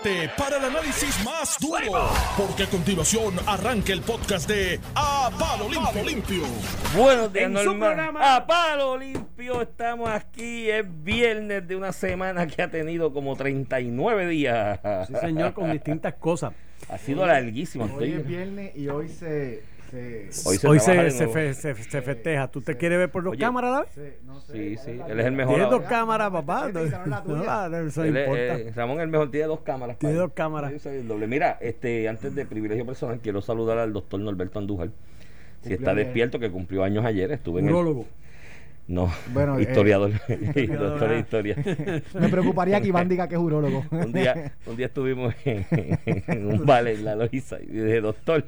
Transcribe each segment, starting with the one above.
prepárate para el análisis más duro, porque a continuación arranca el podcast de A Palo Limpio. Limpio. Buenos días, En su programa. A palo limpio, estamos aquí. Es viernes de una semana que ha tenido como 39 días. Sí, señor, con distintas cosas. Ha sido larguísimo. Hoy es viernes y hoy se. Se, Hoy se Hoy se, se, nuevo. fe- se- se festeja. ¿Tú te quieres ver por dos Oye, cámaras a la vez? se- no sé, Sí, ¿cuál sí, él es el mejor Tiene dos cámaras, papá. No es. No, eso Él es- importa. eh, Ramón el mejor tiene dos cámaras. Tiene dos cámaras. Sí, soy el doble. Mira, este, antes de privilegio personal, quiero saludar al doctor Norberto Andújar. Si está despierto, que cumplió años ayer, estuve en el. No, Bueno, eh, historiador. Doctor de historia. Me preocuparía que Iván diga que es urólogo. Un día, un día estuvimos en, en un bar en la Loiza y dije, doctor.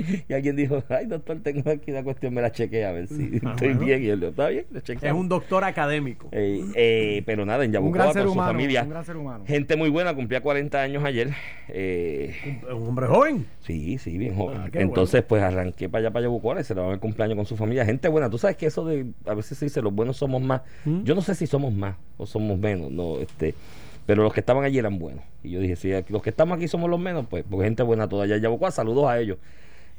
Y alguien dijo, ay, doctor, tengo aquí una cuestión, me la chequeé a ver si Ah, estoy bueno. bien. Y él, está bien, lo chequeé. Es un doctor académico. Eh, eh, pero nada, en un Yabucoa gran ser con su humano. familia. Un gran ser humano. Gente muy buena, cumplía 40 años ayer. Eh, Es un hombre joven. sí, sí, bien joven. Ah, Entonces, pues arranqué para allá, para Yabucoa, y celebraba el cumpleaños con su familia. Gente buena, tú sabes que eso de, a veces se dice, los buenos somos más. ¿Mm? Yo no sé si somos más o somos menos, no, este. Pero los que estaban allí eran buenos. Y yo dije, si los que estamos aquí somos los menos, pues, porque gente buena toda allá en Yabucoa. Saludos a ellos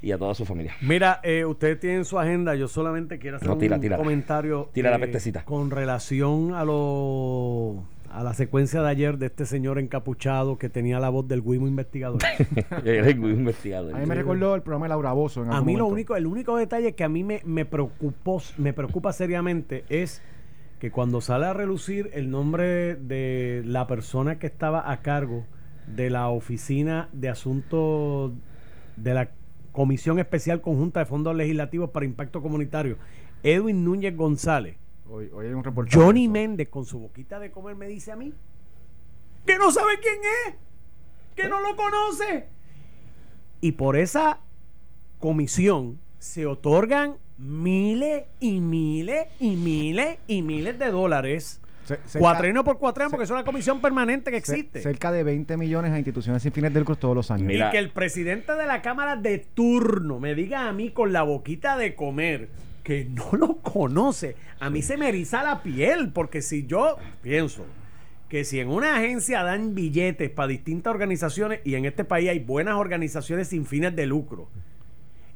y a toda su familia. Mira, eh, ustedes tienen su agenda. Yo solamente quiero hacer No, tira, un tira. comentario. Tira la eh, pestecita. Con relación a lo a la secuencia de ayer de este señor encapuchado que tenía la voz del Guimo investigador. A mí me recordó el programa de Laura Bozo. En A mí lo único, el único detalle que a mí me, me preocupó, me preocupa seriamente es que cuando sale a relucir el nombre de la persona que estaba a cargo de la oficina de asuntos de la Comisión Especial Conjunta de Fondos Legislativos para Impacto Comunitario, Edwin Núñez González, Hoy, hoy hay un reportaje. Johnny. Méndez con su boquita de comer me dice a mí que no sabe quién es, que no lo conoce. Y por esa comisión se otorgan miles y miles y miles y miles de dólares. Cerca- Cuatreno por cuatreno, porque es una comisión permanente que existe. Cerca de 20 millones a instituciones sin fines de lucro todos los años. Mira. Y que el presidente de la Cámara de turno me diga a mí con la boquita de comer que no lo conoce. A mí se me eriza la piel, porque si yo pienso que si en una agencia dan billetes para distintas organizaciones, y en este país hay buenas organizaciones sin fines de lucro,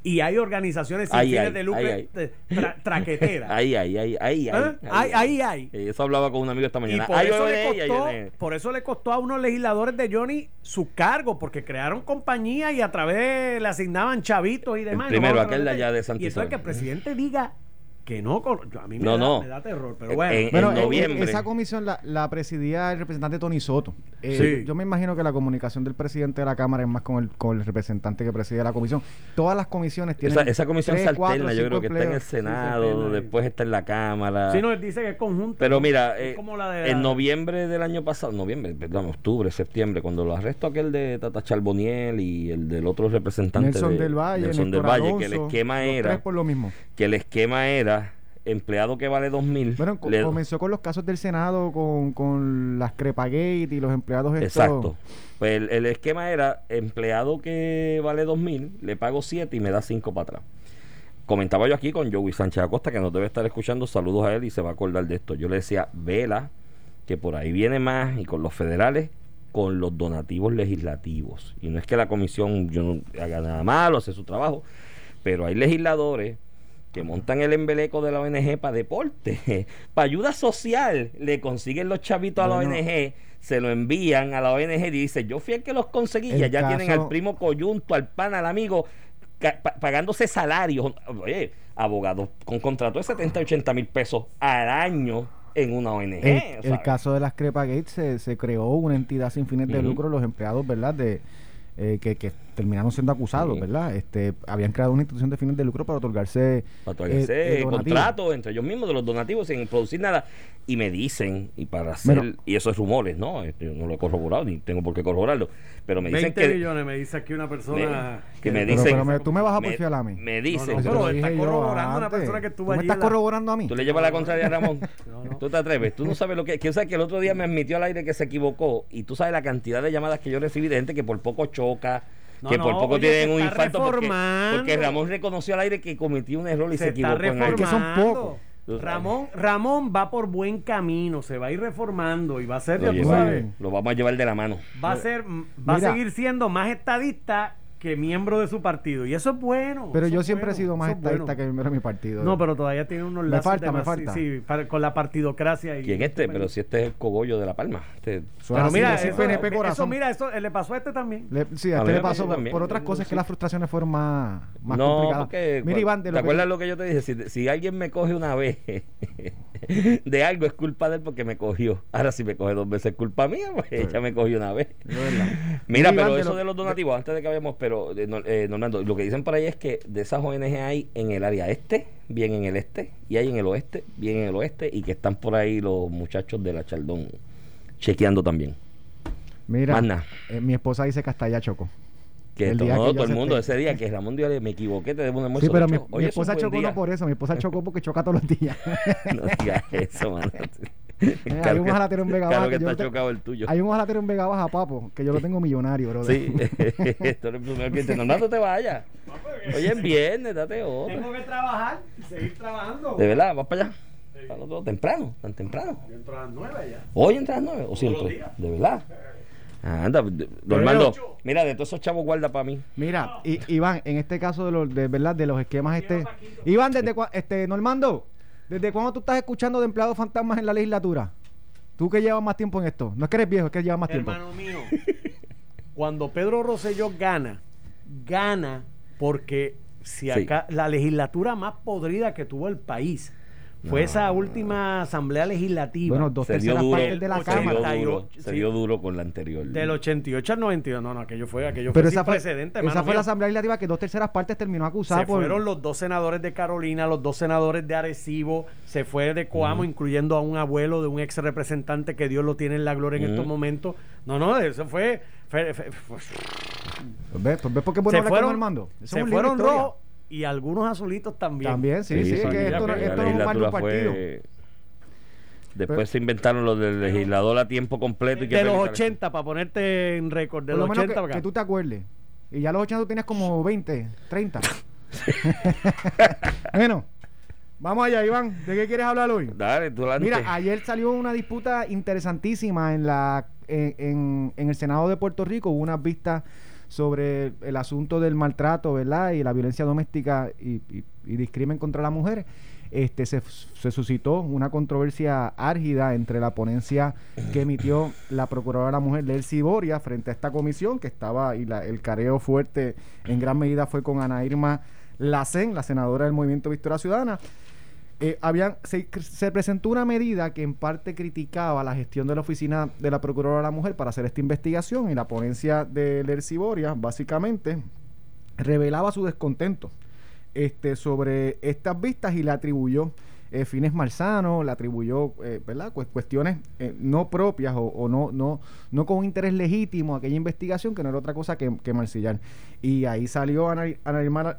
y hay organizaciones sin Ay, fines ay, de lucro ay, tra- traqueteras. Ahí, ahí, ahí, ahí. Ahí, ahí, ahí. Eso hablaba con un amigo esta Y mañana. por Ay, eso, le costó, por eso le costó a unos legisladores de Johnny su cargo, porque crearon compañía y a través le asignaban chavitos y demás. primero, No aquel de allá de Y Santa eso es que el presidente diga que no. yo- a mí me, No, da, no. me da terror, pero bueno. Bueno, en eh, noviembre. esa comisión la, la presidía el representante Tony Soto. Eh, Sí. Yo me imagino que la comunicación del presidente de la Cámara es más con el, con el representante que preside la comisión. Todas las comisiones tienen. Esa, esa comisión tres, se cuatro, alterna, yo creo que está en el. Senado, después está en la Cámara. Sí, no, él dice que es conjunto. Pero mira, Es eh, como la de en la- noviembre del año pasado, noviembre, perdón, octubre, septiembre, cuando lo arrestó aquel de Tata Charboniel y el del otro representante Nelson de- del Valle, Nelson del Valle, que el esquema era tres por lo mismo. que el esquema era empleado que vale dos mil. Bueno, co- le- comenzó con los casos del Senado, con, con las Crepagate y los empleados estos- Exacto. Pues el, el esquema era empleado que vale dos mil, le pago siete y me da cinco para atrás. Comentaba yo aquí con Joey Sánchez Acosta, que nos debe estar escuchando, saludos a él y se va a acordar de esto. Yo le decía, vela, que por ahí viene más, y con los federales, con los donativos legislativos. Y no es que la comisión yo no haga nada malo, hace su trabajo, pero hay legisladores que montan el embeleco de la ONG para deporte, para ayuda social, le consiguen los chavitos a la. ONG, se lo envían a la ONG y dice, yo fui el que los conseguí, y El allá tienen al primo coyunto, al pan, al amigo, pagándose salarios, oye, abogados con contrato de 70, 80 mil pesos al año en una ONG. El, caso de las Crepagate se, se creó una entidad sin fines de lucro, los empleados, ¿verdad? De, eh, que, que terminaron siendo acusados, Sí. ¿verdad? Este, habían creado una institución de fines de lucro para otorgarse para otorgarse eh, eh, donativos. contratos entre ellos mismos de los donativos sin producir nada y me dicen y para hacer Bueno. y eso es rumores no Este, yo no lo he corroborado ni tengo por qué corroborarlo pero me dicen 20 que millones, me dice aquí una persona. Me- que me Pero- dicen pero me- tú me vas a porfiar a mí. me No, dicen no, Te pero está corroborando una antes. persona que estuvo ¿Tú me allí estás corroborando a mí? Tú le llevas la contraria a Ramón. No, no. Tú te atreves. Tú no sabes lo que. Que, o sea, que el otro día me admitió al aire que se equivocó. Y tú sabes la cantidad de llamadas que yo recibí de gente que por poco choca. No, que no, por poco oye, tienen un infarto. Porque, porque Ramón reconoció al aire que cometió un error y se, Se está equivocó en algo. Es que son pocos. Ramón, Ramón va por buen camino, se va a ir reformando y va a ser, Lo, ya tú sabes, lo vamos a llevar de la mano. va a ser, va Mira. a seguir siendo más estadista que miembro de su partido. Y eso es bueno. Pero yo siempre he sido más estadista bueno. que miembro de mi partido. No, pero todavía tiene unos Me lazos falta, me falta. Sí, para- con la partidocracia. Y, ¿Quién este? Pero si este es el cogollo de La Palma. Este, Pero mira, eso, PNP eso, corazón. mira, eso eh, le pasó a este también. Le- sí, A a mí usted le me pasó por, también. por otras cosas que las frustraciones fueron más, más no, complicadas. porque Mira, Iván, de ¿te lo que- acuerdas lo que yo te dije? Si, si alguien me coge una vez de algo es culpa de él porque me cogió. Ahora si me coge dos veces es culpa mía, pues ella me cogió una vez. Mira, pero de eso de los donativos, antes de que vayamos, pero eh, lo que dicen por ahí es que de esas ONG hay en el área este, bien en el este, y hay en el oeste, bien en el oeste, y que están por ahí los muchachos de la Chaldón chequeando también. Mira, eh, mi esposa dice que hasta allá chocó. Que El todo, que todo el mundo, ese día que Ramón dio me equivoqué, te debo un almuerzo. Sí, pero mi, ocho. mi esposa chocó no por eso, mi esposa chocó porque choca todos los días. No digas eso, mano. hay un ojalatero en Vega Baja Claro que que está te- chocado el tuyo. Hay un ojalatero en Vega Baja, papo, que yo lo tengo millonario, bro. Sí, esto es el primero que dice, no, no te vayas. Oye, es viernes, date otro. Tengo que trabajar y seguir trabajando. De verdad, vas para allá. Para temprano, tan temprano. Yo entro a las nueve ya. Hoy entras a las 9 o siempre. De verdad. Anda, Normando, ocho. mira, de todos esos chavos guarda para mí. Mira, y, Iván, en este caso de los, de verdad, de los esquemas este. Iván, desde cua- este, Normando, ¿desde cuándo tú estás escuchando de empleados fantasmas en la legislatura? Tú que llevas más tiempo en esto. No es que eres viejo, es que llevas más tiempo. Hermano mío, cuando Pedro Rosselló gana, gana porque si Sí. acá la legislatura más podrida que tuvo el país fue esa última asamblea legislativa Bueno, dos Se dio terceras duro, partes de la se dio Cámara. duro, se Sí. dio duro con la anterior. del 88 al 92. No, no, aquello fue aquello Pero fue esa sin fue, precedente, esa fue la asamblea legislativa que dos terceras partes terminó acusada Se por. fueron los dos senadores de Carolina, los dos senadores de Arecibo, se fue de Coamo, incluyendo a un abuelo de un ex representante que Dios lo tiene en la gloria en estos momentos. No, no, eso fue. fue- fue- fue- Pues ves, pues ves por qué bueno se hablar con fueron, Armando. Eso es se fueron rojos y algunos azulitos también. También, sí, sí, que esto, no- la esto no es un mal partido. fue- Después se inventaron los del legislador a tiempo completo. Y que De los feliz- 80, para ponerte en récord, de los menos 80 que, para acá. que tú te acuerdes. Y ya los 80 tú tenías como 20, 30. bueno, vamos allá, Iván. ¿De qué quieres hablar hoy? Dale, tú adelante. Mira, ayer salió una disputa interesantísima en la en, en- en el Senado de Puerto Rico. Hubo unas vistas sobre el asunto del maltrato, ¿verdad? Y la violencia doméstica y, y, discrimen contra la mujer. Este, se, se suscitó una controversia árgida entre la ponencia que emitió la Procuradora de la Mujer, Lelcy Boria, frente a esta comisión que estaba, y la- el careo fuerte en gran medida fue con Ana Irma Lacén, la senadora del Movimiento Victoria Ciudadana. Eh, habían, se, se presentó una medida que en parte criticaba la gestión de la oficina de la Procuradora de la Mujer para hacer esta investigación y la ponencia de Lercy Boria básicamente revelaba su descontento este, sobre estas vistas y le atribuyó eh, fines malsanos, le atribuyó eh, ¿verdad? Cues- cuestiones eh, no propias o, o no, no, no con un interés legítimo a aquella investigación que no era otra cosa que, que marcillar. Y ahí salió Ana,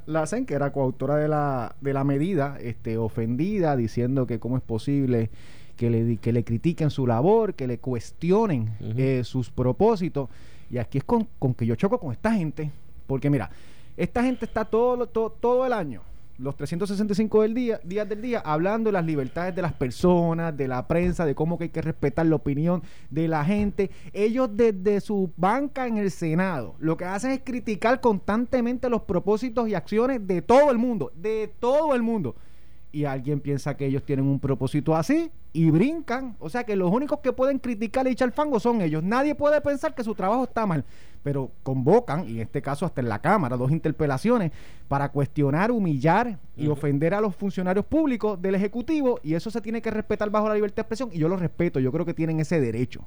Lacen, que era coautora de la, de la medida, este, ofendida, diciendo que cómo es posible que le, que le critiquen su labor, que le cuestionen eh, sus propósitos. Y aquí es con, con que yo choco con esta gente, porque mira, esta gente está todo, lo- to- todo el año, los 365 del día, días del día, hablando de las libertades de las personas, de la prensa, de cómo que hay que respetar la opinión de la gente. Ellos desde su banca en el Senado lo que hacen es criticar constantemente los propósitos y acciones de todo el mundo, de todo el mundo. Y alguien piensa que ellos tienen un propósito así y brincan. O sea que los únicos que pueden criticar y echar fango son ellos. Nadie puede pensar que su trabajo está mal. Pero convocan, y en este caso hasta en la Cámara, dos interpelaciones para cuestionar, humillar y ofender a los funcionarios públicos del Ejecutivo. Y eso se tiene que respetar bajo la libertad de expresión. Y yo lo respeto, yo creo que tienen ese derecho.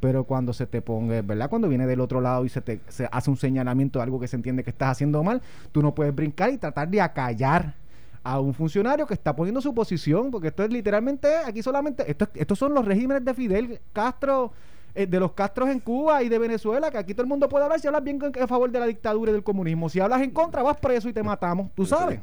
Pero cuando se te ponga, ¿verdad? Cuando viene del otro lado y se te se hace un señalamiento de algo que se entiende que estás haciendo mal, tú no puedes brincar y tratar de acallar a un funcionario que está poniendo su posición, porque esto es literalmente, aquí solamente, esto, estos son los regímenes de Fidel Castro, eh, de los Castros en Cuba y de Venezuela, que aquí todo el mundo puede hablar si hablas bien a favor de la dictadura y del comunismo. Si hablas en contra, vas preso y te matamos, tú sabes.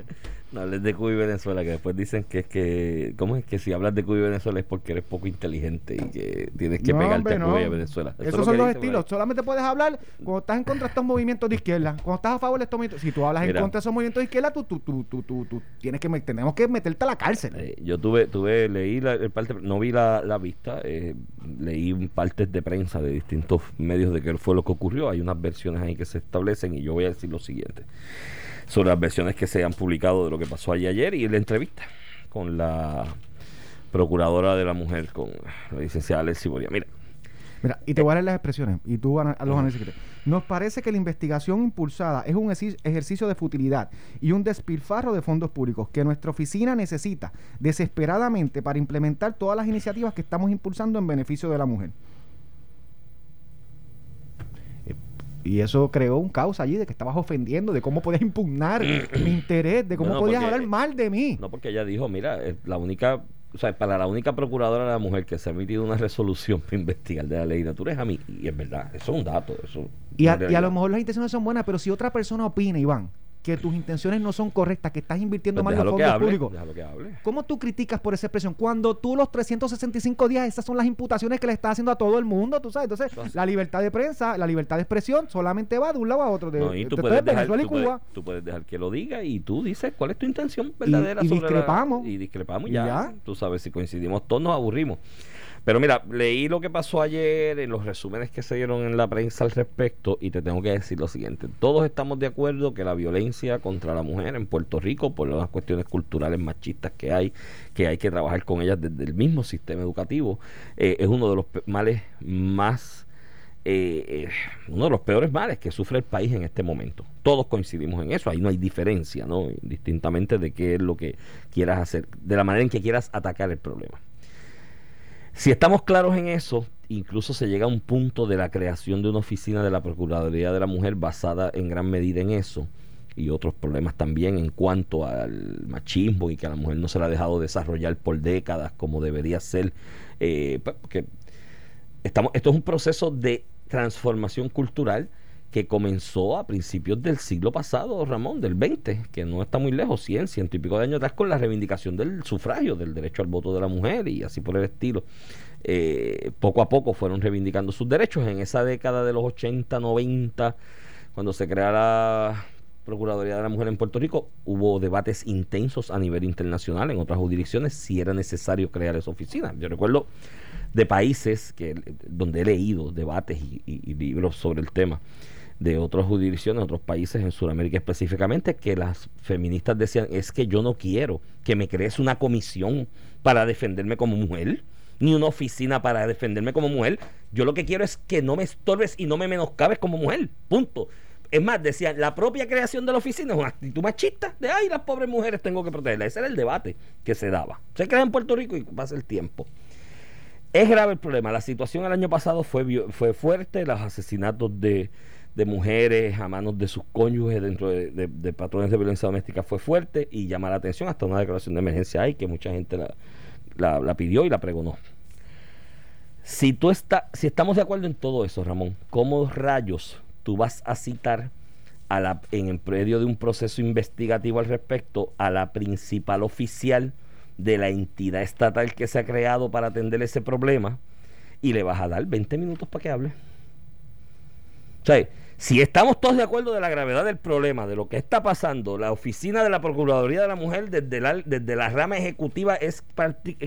No hables de Cuba y Venezuela, que después dicen que es que, ¿cómo es que si hablas de Cuba y Venezuela es porque eres poco inteligente y que tienes que No, pegarte hombre, a Cuba y a no. Venezuela? Eso es Esos lo son los estilos. Solamente puedes hablar cuando estás en contra de estos movimientos de izquierda. Cuando estás a favor de estos movimientos. Si tú hablas Mira. en contra de esos movimientos de izquierda, tú, tú, tú, tú, tú, tú tienes que tenemos que meterte a la cárcel. Eh, yo tuve, tuve, leí la, el parte, no vi la, la vista, eh, leí partes de prensa de distintos medios de qué fue lo que ocurrió. Hay unas versiones ahí que se establecen y yo voy a decir lo siguiente sobre las versiones que se han publicado de lo que pasó allí ayer y la entrevista con la procuradora de la mujer, con la licenciada Alexi Boria. Mira, Mira, y te voy a leer las expresiones y tú a los análisis que te- Nos parece que la investigación impulsada es un ejercicio de futilidad y un despilfarro de fondos públicos que nuestra oficina necesita desesperadamente para implementar todas las iniciativas que estamos impulsando en beneficio de la mujer. Eh, Y eso creó un caos allí de que estabas ofendiendo, de cómo podías impugnar mi interés, de cómo podías porque- hablar mal de mí. no porque ella dijo, mira, eh, la única, o sea, para la única procuradora de la mujer que se ha emitido una resolución para investigar de la legislatura es a mí. Y es verdad, eso es un dato. Eso Y a, y lo mejor las intenciones son buenas, pero si otra persona opina, Iván, que tus intenciones no son correctas, que estás invirtiendo Pues mal los fondos hable, públicos, déjalo que hable. ¿cómo tú criticas por esa expresión? Cuando tú los 365 días, esas son las imputaciones que le estás haciendo a todo el mundo, tú sabes. Entonces, así. la libertad de prensa, la libertad de expresión solamente va de un lado a otro, de, No, y tú de- puedes, de dejar, Venezuela y tú, puedes, tú puedes dejar que lo diga y tú dices cuál es tu intención verdadera y sobre la- discrepamos. y discrepamos Y ya, ya. Tú sabes, si coincidimos todos nos aburrimos. Pero mira, leí lo que pasó ayer en los resúmenes que se dieron en la prensa al respecto y te tengo que decir lo siguiente. Todos estamos de acuerdo que la violencia contra la mujer en Puerto Rico, por las cuestiones culturales machistas que hay, que hay que trabajar con ellas desde el mismo sistema educativo, eh, es uno de los males más eh, eh, uno de los peores males que sufre el país en este momento. Todos coincidimos en eso, ahí no hay diferencia, ¿no? Distintamente de qué es lo que quieras hacer, de la manera en que quieras atacar el problema. Si estamos claros en eso, incluso se llega a un punto de la creación de una oficina de la Procuraduría de la Mujer basada en gran medida en eso y otros problemas también en cuanto al machismo y que a la mujer no se la ha dejado desarrollar por décadas como debería ser, eh, pues, porque estamos, esto es un proceso de transformación cultural que comenzó a principios del siglo pasado, Ramón, del 20, que no está muy lejos, 100, ciento y pico de años atrás, con la reivindicación del sufragio, del derecho al voto de la mujer y así por el estilo. Eh, poco a poco fueron reivindicando sus derechos. En esa década de los 80, 90, cuando se crea la Procuraduría de la Mujer en Puerto Rico, hubo debates intensos a nivel internacional en otras jurisdicciones si era necesario crear esa oficina. Yo recuerdo de países que donde he leído debates y, libros sobre el tema de otras jurisdicciones, otros países en Sudamérica específicamente, que las feministas decían, es que yo no quiero que me crees una comisión para defenderme como mujer, ni una oficina para defenderme como mujer. Yo lo que quiero es que no me estorbes y no me menoscabes como mujer. Punto. Es más, decían, la propia creación de la oficina es una actitud machista de, ay, las pobres mujeres tengo que protegerlas. Ese era el debate que se daba. Se crea en Puerto Rico y pasa el tiempo. Es grave el problema. La situación el año pasado fue, fue fuerte. Los asesinatos de, de mujeres a manos de sus cónyuges dentro de, patrones de violencia doméstica fue fuerte y llama la atención. Hasta una declaración de emergencia hay que mucha gente la pidió y la pregonó. Si, tú está, si estamos de acuerdo en todo eso, Ramón, ¿cómo rayos tú vas a citar a la, en el predio de un proceso investigativo al respecto a la principal oficial de la entidad estatal que se ha creado para atender ese problema y le vas a dar 20 minutos para que hable? O sea, si estamos todos de acuerdo de la gravedad del problema, de lo que está pasando, la oficina de la Procuraduría de la Mujer desde la, desde la rama ejecutiva es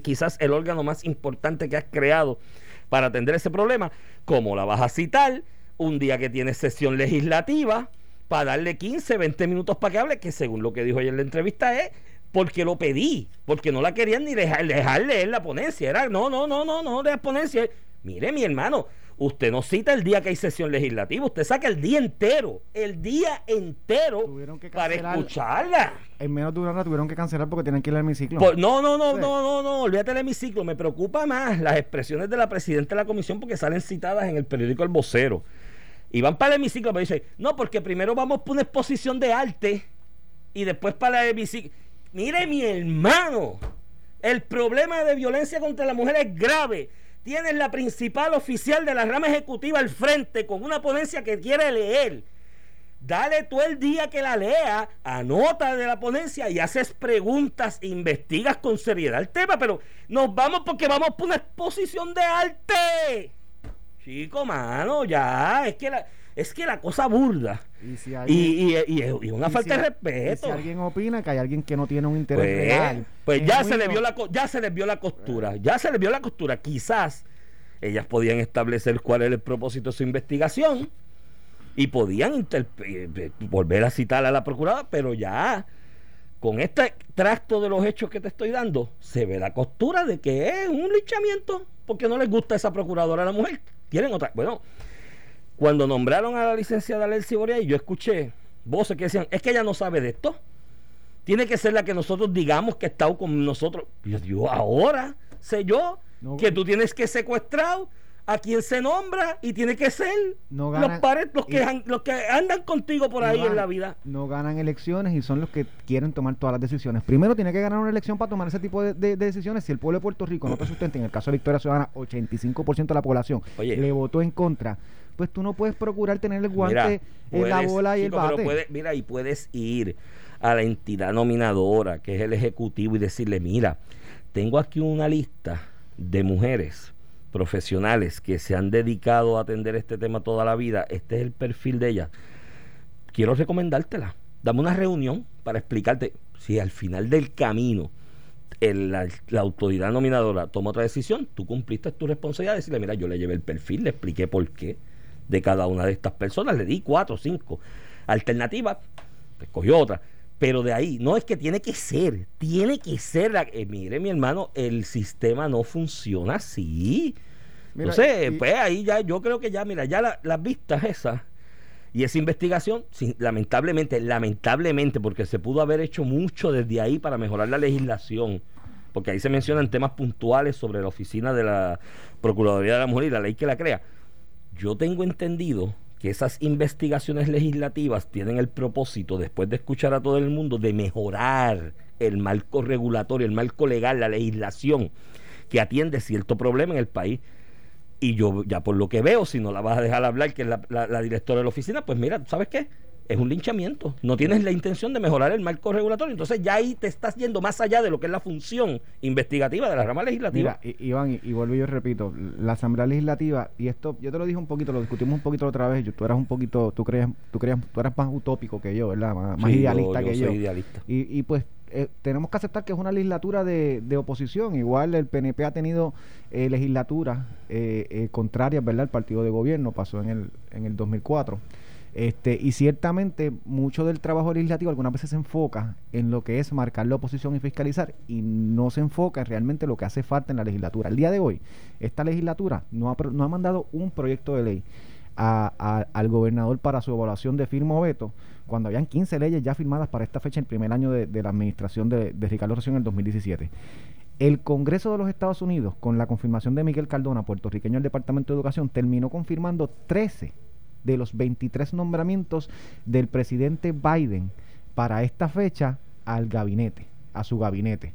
quizás el órgano más importante que has creado para atender ese problema, ¿cómo la vas a citar un día que tienes sesión legislativa para darle 15, 20 minutos para que hable, que según lo que dijo ayer en la entrevista es porque lo pedí, porque no la querían ni dejar, dejar leer la ponencia, era no, no, no, no, no, de ponencia. Mire, mi hermano, usted no cita el día que hay sesión legislativa, usted saca el día entero, el día entero que para escucharla. En menos de una hora tuvieron que cancelar porque tienen que ir al hemiciclo. Por- no, no, no, Sí. no, no, no, olvídate del hemiciclo. Me preocupa más las expresiones de la presidenta de la comisión porque salen citadas en el periódico El Vocero. Y van para el hemiciclo, pero dicen, no, porque primero vamos por una exposición de arte y después para el hemiciclo. Mire, mi hermano, el problema de violencia contra la mujer es grave. Tienes la principal oficial de la rama ejecutiva al frente con una ponencia que quiere leer. Dale tú el día que la lea, anota de la ponencia y haces preguntas, investigas con seriedad el tema, pero nos vamos porque vamos por una exposición de arte. Chico, mano, ya, es que la, es que la cosa burda. Y, si alguien, y- y- y una falta si- de respeto. si alguien opina que hay alguien que no tiene un interés Pues, real. pues ya se le vio la co- ya se les vio la costura, ya se les vio la costura. Quizás ellas podían establecer cuál era el propósito de su investigación y podían eh, eh, volver a citar a la procuradora, pero ya con este tracto de los hechos que te estoy dando, se ve la costura de que es un linchamiento porque no les gusta esa procuradora a la mujer. Quieren otra. Bueno, cuando nombraron a la licenciada Lelcy Boreal, yo escuché voces que decían, es que ella no sabe de esto. Tiene que ser la que nosotros digamos que ha estado con nosotros. Yo digo, ahora sé yo No. que tú tienes que secuestrar a quien se nombra y tiene que ser No los pares, los que, y- los que andan contigo por ahí no en la vida. No ganan elecciones y son los que quieren tomar todas las decisiones. Primero tiene que ganar una elección para tomar ese tipo de, de- de decisiones. Si el pueblo de Puerto Rico no te sustenta, en el caso de Victoria Ciudadana, 85% de la población Oye. le votó en contra, pues tú no puedes procurar tener el guante, Mira, en la bola y chico, el pero bate. puede- mira, y puedes ir a la entidad nominadora, que es el ejecutivo, y decirle, mira, tengo aquí una lista de mujeres profesionales que se han dedicado a atender este tema toda la vida. Este es el perfil de ellas. Quiero recomendártela. Dame una reunión para explicarte si al final del camino la autoridad nominadora toma otra decisión, tú cumpliste tu responsabilidad de decirle, mira, yo le llevé el perfil, le expliqué por qué de cada una de estas personas, le di cuatro o cinco alternativas, escogió otra. Pero de ahí, no es que tiene que ser, tiene que ser la eh, mire mi hermano, el sistema no funciona así. Mira, Entonces, y- pues ahí ya, yo creo que ya, mira, ya la- las vistas esas y esa investigación, sin- lamentablemente, lamentablemente, porque se pudo haber hecho mucho desde ahí para mejorar la legislación, porque ahí se mencionan temas puntuales sobre la oficina de la Procuraduría de la Mujer y la ley que la crea. Yo tengo entendido que esas investigaciones legislativas tienen el propósito, después de escuchar a todo el mundo, de mejorar el marco regulatorio, el marco legal, la legislación que atiende cierto problema en el país. Y yo, ya por lo que veo, si no la vas a dejar hablar, que es la, la- directora de la oficina, pues mira, ¿sabes qué? Es un linchamiento. No tienes la intención de mejorar el marco regulatorio. Entonces ya ahí te estás yendo más allá de lo que es la función investigativa de la rama legislativa. Mira, Iván, y, y vuelvo y yo repito, la Asamblea Legislativa, y esto, yo te lo dije un poquito, lo discutimos un poquito la otra vez, yo, tú eras un poquito, tú creías, tú creías, tú eras más utópico que yo, ¿verdad? Más, Sí, yo- idealista yo que soy yo. idealista. Y, y pues eh, tenemos que aceptar que es una legislatura de, de oposición. Igual el PNP ha tenido eh, legislaturas eh, eh, contrarias, ¿verdad? El partido de gobierno pasó en el, en el 2004. Este, y ciertamente mucho del trabajo legislativo algunas veces se enfoca en lo que es marcar la oposición y fiscalizar y no se enfoca en realmente lo que hace falta en la legislatura. El día de hoy, esta legislatura no ha, no ha mandado un proyecto de ley a- al gobernador para su evaluación de firma o veto, cuando habían 15 leyes ya firmadas para esta fecha, el primer año de, la administración de, Ricardo Rosselló en el 2017. El Congreso de los Estados Unidos, con la confirmación de Miguel Cardona, puertorriqueño del Departamento de Educación, terminó confirmando 13 de los 23 nombramientos del presidente Biden para esta fecha al gabinete, a su gabinete.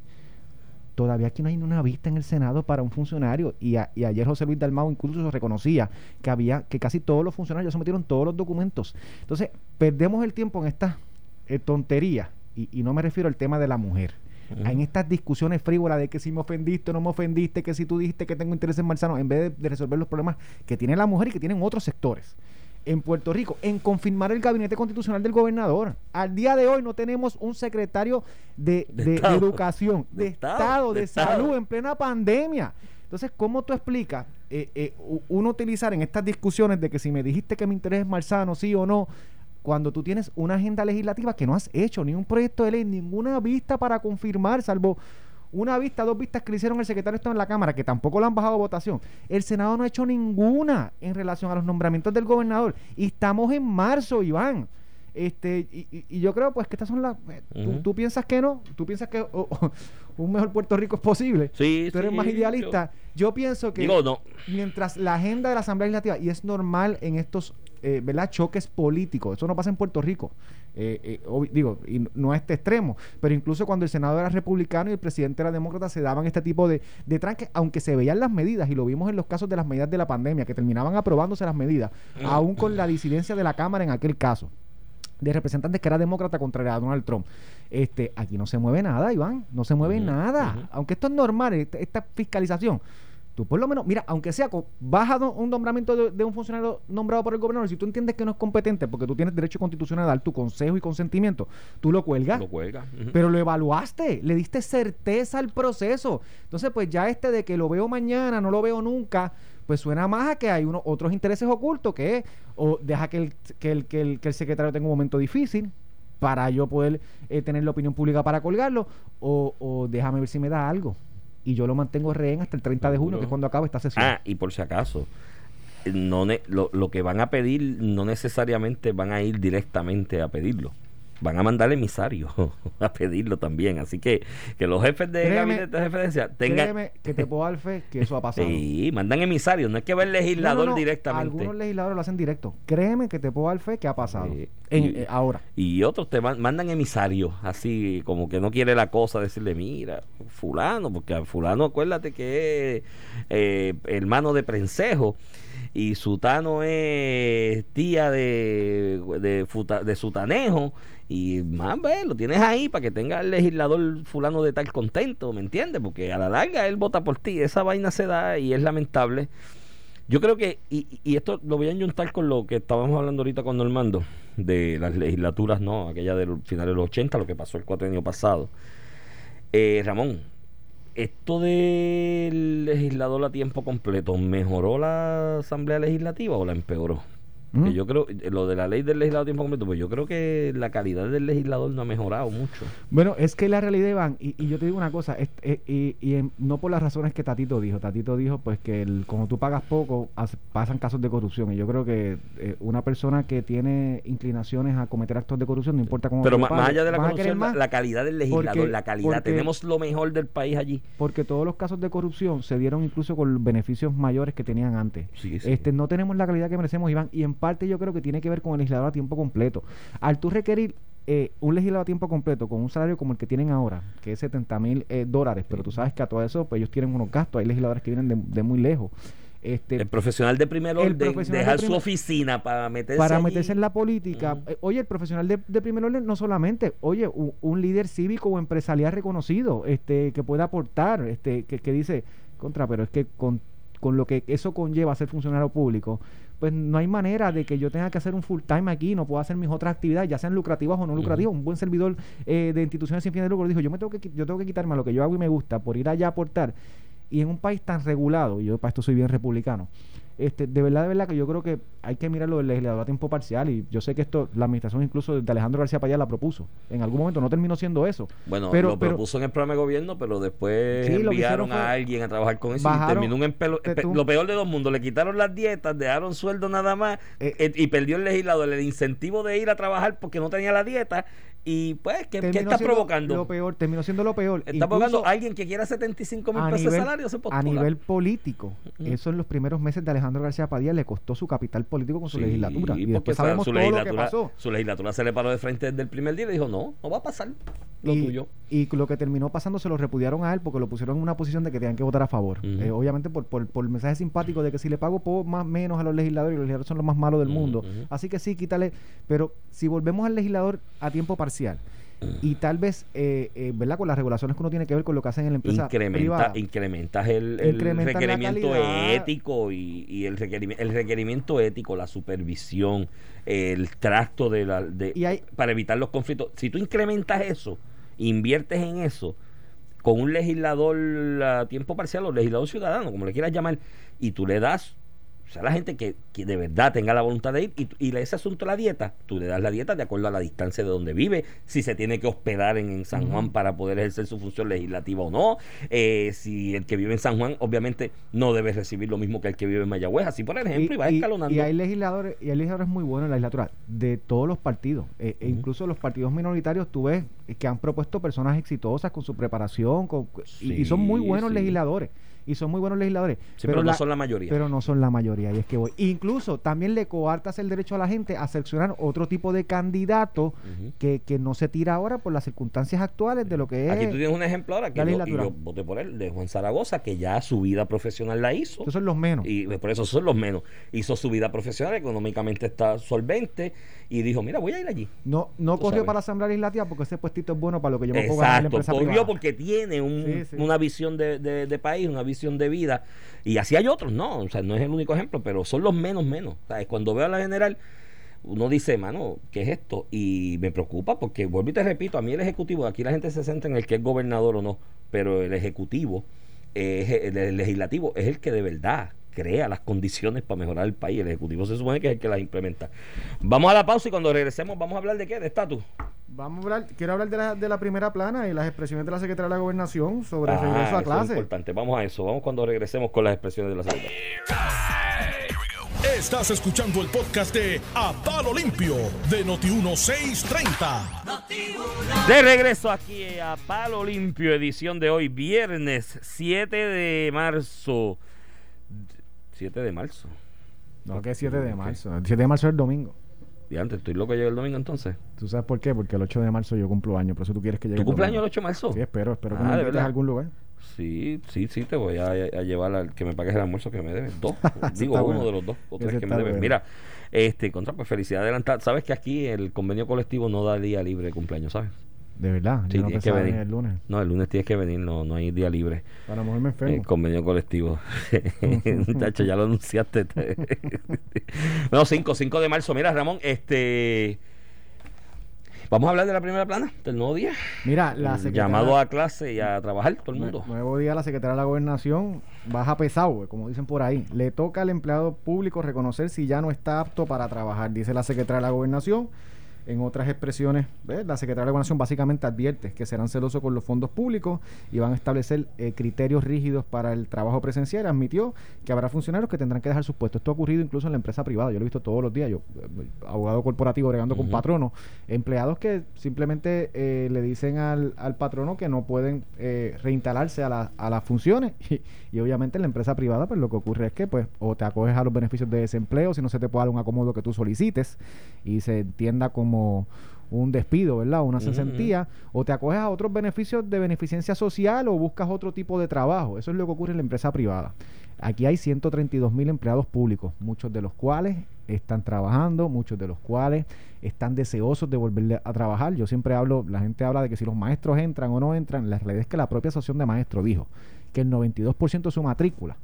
Todavía aquí no hay una vista en el Senado para un funcionario y, a- y ayer José Luis Dalmau incluso reconocía que había que casi todos los funcionarios ya sometieron todos los documentos. Entonces, perdemos el tiempo en estas eh, tonterías y, y no me refiero al tema de la mujer. En estas discusiones frívolas de que si me ofendiste o no me ofendiste, que si tú dijiste que tengo intereses malsanos, en vez de, de resolver los problemas que tiene la mujer y que tienen otros sectores. En Puerto Rico, en confirmar el gabinete constitucional del gobernador. Al día de hoy no tenemos un secretario de, De de- de Estado. educación, De de, Estado, Estado, de Estado. salud en plena pandemia. Entonces, ¿cómo tú explicas eh, eh, uno utilizar en estas discusiones de que si me dijiste que mi interés es malsano, sí o no, cuando tú tienes una agenda legislativa que no has hecho ni un proyecto de ley, ninguna vista para confirmar, salvo una vista, dos vistas que le hicieron el secretario de Estado en la Cámara, que tampoco lo han bajado a votación. El Senado no ha hecho ninguna en relación a los nombramientos del gobernador. Y estamos en marzo, Iván. Este, y, y- yo creo pues que estas son las... eh, tú, piensas que no, tú piensas que oh, oh, un mejor Puerto Rico es posible. Sí, Tú eres sí, más yo- idealista. Yo, pienso que Digo, no. mientras la agenda de la Asamblea Legislativa, y es normal en estos eh, ¿verdad? choques políticos, eso no pasa en Puerto Rico, eh, eh, digo, y no- a este extremo, pero incluso cuando el Senado era republicano y el presidente era demócrata, se daban este tipo de, de tranques, aunque se veían las medidas, y lo vimos en los casos de las medidas de la pandemia, que terminaban aprobándose las medidas, aún con la disidencia de la Cámara en aquel caso. de representantes que era demócrata contra Donald Trump. Este, aquí no se mueve nada, Iván, no se mueve nada. Aunque esto es normal, esta, esta fiscalización. Tú por lo menos, mira, aunque sea baja un nombramiento de, de un funcionario nombrado por el gobernador, si tú entiendes que no es competente porque tú tienes derecho constitucional a dar tu consejo y consentimiento, tú lo cuelgas. Lo cuelga. ujú. Pero lo evaluaste, le diste certeza al proceso. Entonces, pues ya este de que lo veo mañana, no lo veo nunca, pues suena más a que hay unos otros intereses ocultos que es, o deja que el, que el, que el, que el secretario tenga un momento difícil para yo poder eh, tener la opinión pública para colgarlo, o, o déjame ver si me da algo. Y yo lo mantengo rehén hasta el 30 de junio, que es cuando acaba esta sesión. Ah, y por si acaso, no ne- lo, lo que van a pedir no necesariamente van a ir directamente a pedirlo. Van a mandar emisarios a pedirlo también. Así que que los jefes de Créeme- gabinete de referencia tengan. Créeme que te puedo dar fe que eso ha pasado. Sí, mandan emisarios. No es que va el legislador No, no, no, directamente. Algunos legisladores lo hacen directo. Créeme que te puedo dar fe que ha pasado. En- Y- eh, ahora. Y otros te man- mandan emisarios, así como que no quiere la cosa, decirle, mira, fulano, porque a fulano acuérdate que es eh, hermano de Prensejo y Sutano es tía de, de, de Sutanejo y más ve, lo tienes ahí para que tenga el legislador fulano de tal contento, ¿me entiendes? Porque a la larga él vota por ti, esa vaina se da y es lamentable. Yo creo que, y, y esto lo voy a juntar con lo que estábamos hablando ahorita con Normando, de las legislaturas, ¿no? Aquella del final de los 80, lo que pasó el cuatro pasado. Eh, Ramón, ¿esto del legislador a tiempo completo mejoró la Asamblea Legislativa o la empeoró? Que ¿Mm? yo creo, eh, lo de la ley del legislador tiempo completo, pues yo creo que la calidad del legislador no ha mejorado mucho. Bueno, es que la realidad, Iván, y, y yo te digo una cosa, es- eh, y, y en- no por las razones que Tatito dijo. Tatito dijo, pues, que el, como tú pagas poco, as- pasan casos de corrupción. Y yo creo que eh, una persona que tiene inclinaciones a cometer actos de corrupción, no importa cómo Pero tú ma- pagues, más allá de la corrupción, más, la calidad del legislador, Porque- la calidad. porque- Tenemos lo mejor del país allí. porque todos los casos de corrupción se dieron incluso con beneficios mayores que tenían antes. Sí, sí. Este, no tenemos la calidad que merecemos, Iván, y en parte yo creo que tiene que ver con el legislador a tiempo completo. Al tú requerir eh, un legislador a tiempo completo con un salario como el que tienen ahora, que es 70 mil eh, dólares, pero tú sabes que a todo eso pues ellos tienen unos gastos, hay legisladores que vienen de, de muy lejos. Este, El profesional de primer orden, de dejar su oficina para meterse para allí. meterse en la política. Eh, oye, el profesional de, de primer orden no solamente, oye, un, líder cívico o empresarial reconocido, este, que pueda aportar, este, que, que dice, contra, pero es que con, con lo que eso conlleva ser funcionario público, pues no hay manera de que yo tenga que hacer un full time aquí, no puedo hacer mis otras actividades, ya sean lucrativas o no lucrativas. Un buen servidor eh, de instituciones sin fines de lucro dijo, yo me tengo que yo tengo que quitarme a lo que yo hago y me gusta por ir allá a aportar. Y en un país tan regulado, y yo para esto soy bien republicano, este, de verdad, de verdad que yo creo que hay que mirar lo del legislador a tiempo parcial y yo sé que esto, la administración incluso de Alejandro García Payá la propuso. En algún momento no terminó siendo eso. Bueno, Pero- lo pero- propuso en el programa de gobierno, pero después Sí, enviaron a alguien a trabajar con eso y terminó un empelo- te pe- tu- Lo peor de dos mundos, le quitaron las dietas, dejaron sueldo nada más Eh, eh, y perdió el legislador el incentivo de ir a trabajar porque no tenía la dieta y pues, ¿qué, está provocando? Lo peor, terminó siendo lo peor. Está Incluso provocando alguien que quiera 75 mil pesos de salario se a nivel político, eso en los primeros meses de Alejandro García Padilla le costó su capital político con su Sí, legislatura. Y porque después sabemos su todo lo que pasó. Su legislatura se le paró de frente desde el primer día y le dijo, no, no va a pasar lo y, tuyo. y lo que terminó pasando se lo repudiaron a él porque lo pusieron en una posición de que tenían que votar a favor. Ujú. Eh, obviamente por, por, por el mensaje simpático de que si le pago puedo más menos a los legisladores y los legisladores son los más malos del Ujú, mundo. ujú. Así que sí, quítale. Pero si volvemos al legislador a tiempo parcial y tal vez, eh, eh, ¿verdad? Con las regulaciones que uno tiene que ver con lo que hacen en la empresa Incrementa, privada. incrementas el, el Incrementan requerimiento ético y, y el, requerimiento, el requerimiento ético, la supervisión, el tracto de la, de, hay- para evitar los conflictos. Si tú incrementas eso, inviertes en eso, con un legislador a tiempo parcial o legislador ciudadano, como le quieras llamar, y tú le das o sea, la gente que, que de verdad tenga la voluntad de ir y, y ese asunto de la dieta, tú le das la dieta de acuerdo a la distancia de donde vive, si se tiene que hospedar en, en San Juan para poder ejercer su función legislativa o no, eh, si el que vive en San Juan obviamente no debe recibir lo mismo que el que vive en Mayagüez, así por ejemplo, y, va escalonando. y hay legisladores y hay legisladores muy buenos en la legislatura de todos los partidos. Eh, e incluso los partidos minoritarios tú ves que han propuesto personas exitosas con su preparación con- y, y son muy buenos sí. legisladores y son muy buenos legisladores. Sí, pero no son la mayoría. Pero no son la mayoría, y es que voy. Incluso también le coartas el derecho a la gente a seleccionar otro tipo de candidato que, que no se tira ahora por las circunstancias actuales de lo que es. Aquí tú tienes un ejemplo ahora que yo, yo voté por él, de Juan Zaragoza, que ya su vida profesional la hizo. Esos son los menos. Y por eso son los menos. Hizo su vida profesional, económicamente está solvente y dijo, mira, voy a ir allí. No, no corrió sabes. para la Asamblea Legislativa porque ese puestito es bueno para lo que yo me puedo ganar en la Exacto, empresa corrió privada. porque tiene un- Sí, sí. una visión de, de- de país, una visión de vida. Y así hay otros, no, o sea, no es el único ejemplo, pero son los menos menos. Cuando veo a la general, uno dice, mano, ¿qué es esto? Y me preocupa porque, vuelvo y te repito, a mí el ejecutivo, aquí la gente se centra en el que es gobernador o no, pero el ejecutivo, el legislativo, es el que de verdad crea las condiciones para mejorar el país. El ejecutivo se supone que es el que las implementa. Vamos a la pausa y cuando regresemos vamos a hablar de qué, de estatus. Vamos a hablar, quiero hablar de la, de la primera plana y las expresiones de la secretaria de la gobernación sobre el Ah, regreso a eso es clase. importante. Vamos a eso. Vamos cuando regresemos con las expresiones de la secretaria. Estás escuchando el podcast de A Palo Limpio de Noti1630. De regreso aquí a Palo Limpio, edición de hoy, viernes 7 de marzo. 7 de marzo. No, que es 7 de marzo. El 7 de marzo es el domingo. Y antes, estoy loco que llegue el domingo entonces. ¿Tú sabes por qué? Porque el 8 de marzo yo cumplo año, por eso tú quieres que llegue ¿Tu cumpleaños el domingo. 8 de marzo? Sí, espero, espero que Ah, me a algún lugar. Sí, sí, sí, te voy a, a llevar al que me pagues el almuerzo que me debes. Dos. Digo, uno bueno. de los dos o tres Ese que me debes. bueno. Mira, este, contra, pues felicidad adelantada. Sabes que aquí el convenio colectivo no da día libre de cumpleaños, ¿sabes? De verdad, Sí, yo no tienes que venir. en el lunes. No, el lunes tienes que venir, no, no hay día libre. A lo mejor me enfermo. El convenio colectivo. Muchacho, ya lo anunciaste. no, 5, 5 de marzo. Mira, Ramón, este. Vamos a hablar de la primera plana del nuevo día. Mira, la secretaria... Llamado a clase y a trabajar todo el mundo. Nue- Nuevo día la secretaria de la gobernación baja pesado, eh, como dicen por ahí. Le toca al empleado público reconocer si ya no está apto para trabajar, dice la secretaria de la gobernación. En otras expresiones, la secretaria de la gobernación básicamente advierte que serán celosos con los fondos públicos y van a establecer eh, criterios rígidos para el trabajo presencial. Admitió que habrá funcionarios que tendrán que dejar sus puestos. Esto ha ocurrido incluso en la empresa privada. Yo lo he visto todos los días. Yo, eh, abogado corporativo, bregando con patronos, empleados que simplemente eh, le dicen al, al patrono que no pueden eh, reinstalarse a, la- a las funciones y, y obviamente en la empresa privada pues lo que ocurre es que pues o te acoges a los beneficios de desempleo si no se te puede dar un acomodo que tú solicites y se entienda como un despido, ¿verdad? Una cesantía, o te acoges a otros beneficios de beneficencia social o buscas otro tipo de trabajo. Eso es lo que ocurre en la empresa privada. Aquí hay 132 mil empleados públicos, muchos de los cuales están trabajando, muchos de los cuales están deseosos de volver a trabajar. Yo siempre hablo, la gente habla de que si los maestros entran o no entran, la realidad es que la propia asociación de maestros dijo que el 92% de su matrícula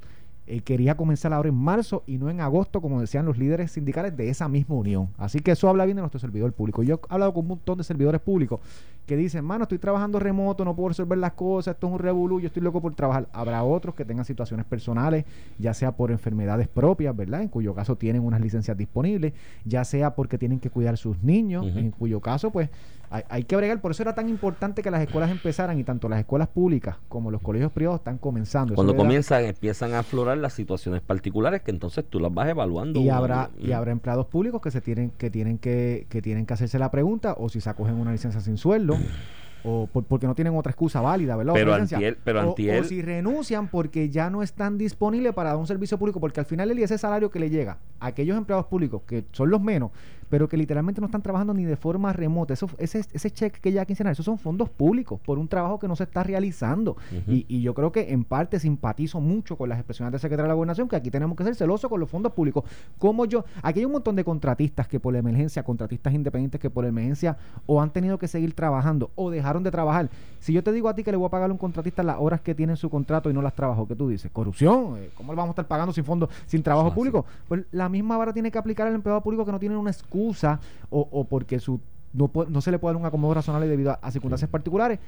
eh, quería comenzar ahora en marzo y no en agosto, como decían los líderes sindicales de esa misma unión. Así que eso habla bien de nuestro servidor público. Yo he hablado con un montón de servidores públicos que dicen, mano, estoy trabajando remoto, no puedo resolver las cosas, esto es un revolú, yo estoy loco por trabajar. Habrá otros que tengan situaciones personales, ya sea por enfermedades propias, ¿verdad? En cuyo caso tienen unas licencias disponibles, ya sea porque tienen que cuidar sus niños, en cuyo caso, pues, hay, hay que bregar. Por eso era tan importante que las escuelas empezaran y tanto las escuelas públicas como los colegios privados están comenzando. Cuando da- comienzan, empiezan a aflorar las situaciones particulares que entonces tú las vas evaluando. y habrá y habrá empleados públicos que se tienen que tienen que, que tienen que hacerse la pregunta o si se acogen una licencia sin sueldo o por- porque no tienen otra excusa válida, ¿verdad? Pero antiel- pero o si renuncian porque ya no están disponibles para dar un servicio público, porque al final el ese salario que le llega a aquellos empleados públicos que son los menos, pero que literalmente no están trabajando ni de forma remota, eso, ese, ese cheque que ya quincenal, esos son fondos públicos por un trabajo que no se está realizando. Y, y yo creo que en parte simpatizo mucho con las expresiones del secretario de la gobernación, que aquí tenemos que ser celosos con los fondos públicos. Como yo, aquí hay un montón de contratistas que por la emergencia, contratistas independientes que por emergencia o han tenido que seguir trabajando o dejaron de trabajar. Si yo te digo a ti que le voy a pagar a un contratista las horas que tiene en su contrato y no las trabajó, ¿qué tú dices? Corrupción, eh, ¿cómo le vamos a estar pagando sin fondos, sin trabajo Ah, sí. público? Pues la misma vara tiene que aplicar al empleado público que no tiene una excusa o, o porque su no, se le puede dar un acomodo razonable debido a, a circunstancias particulares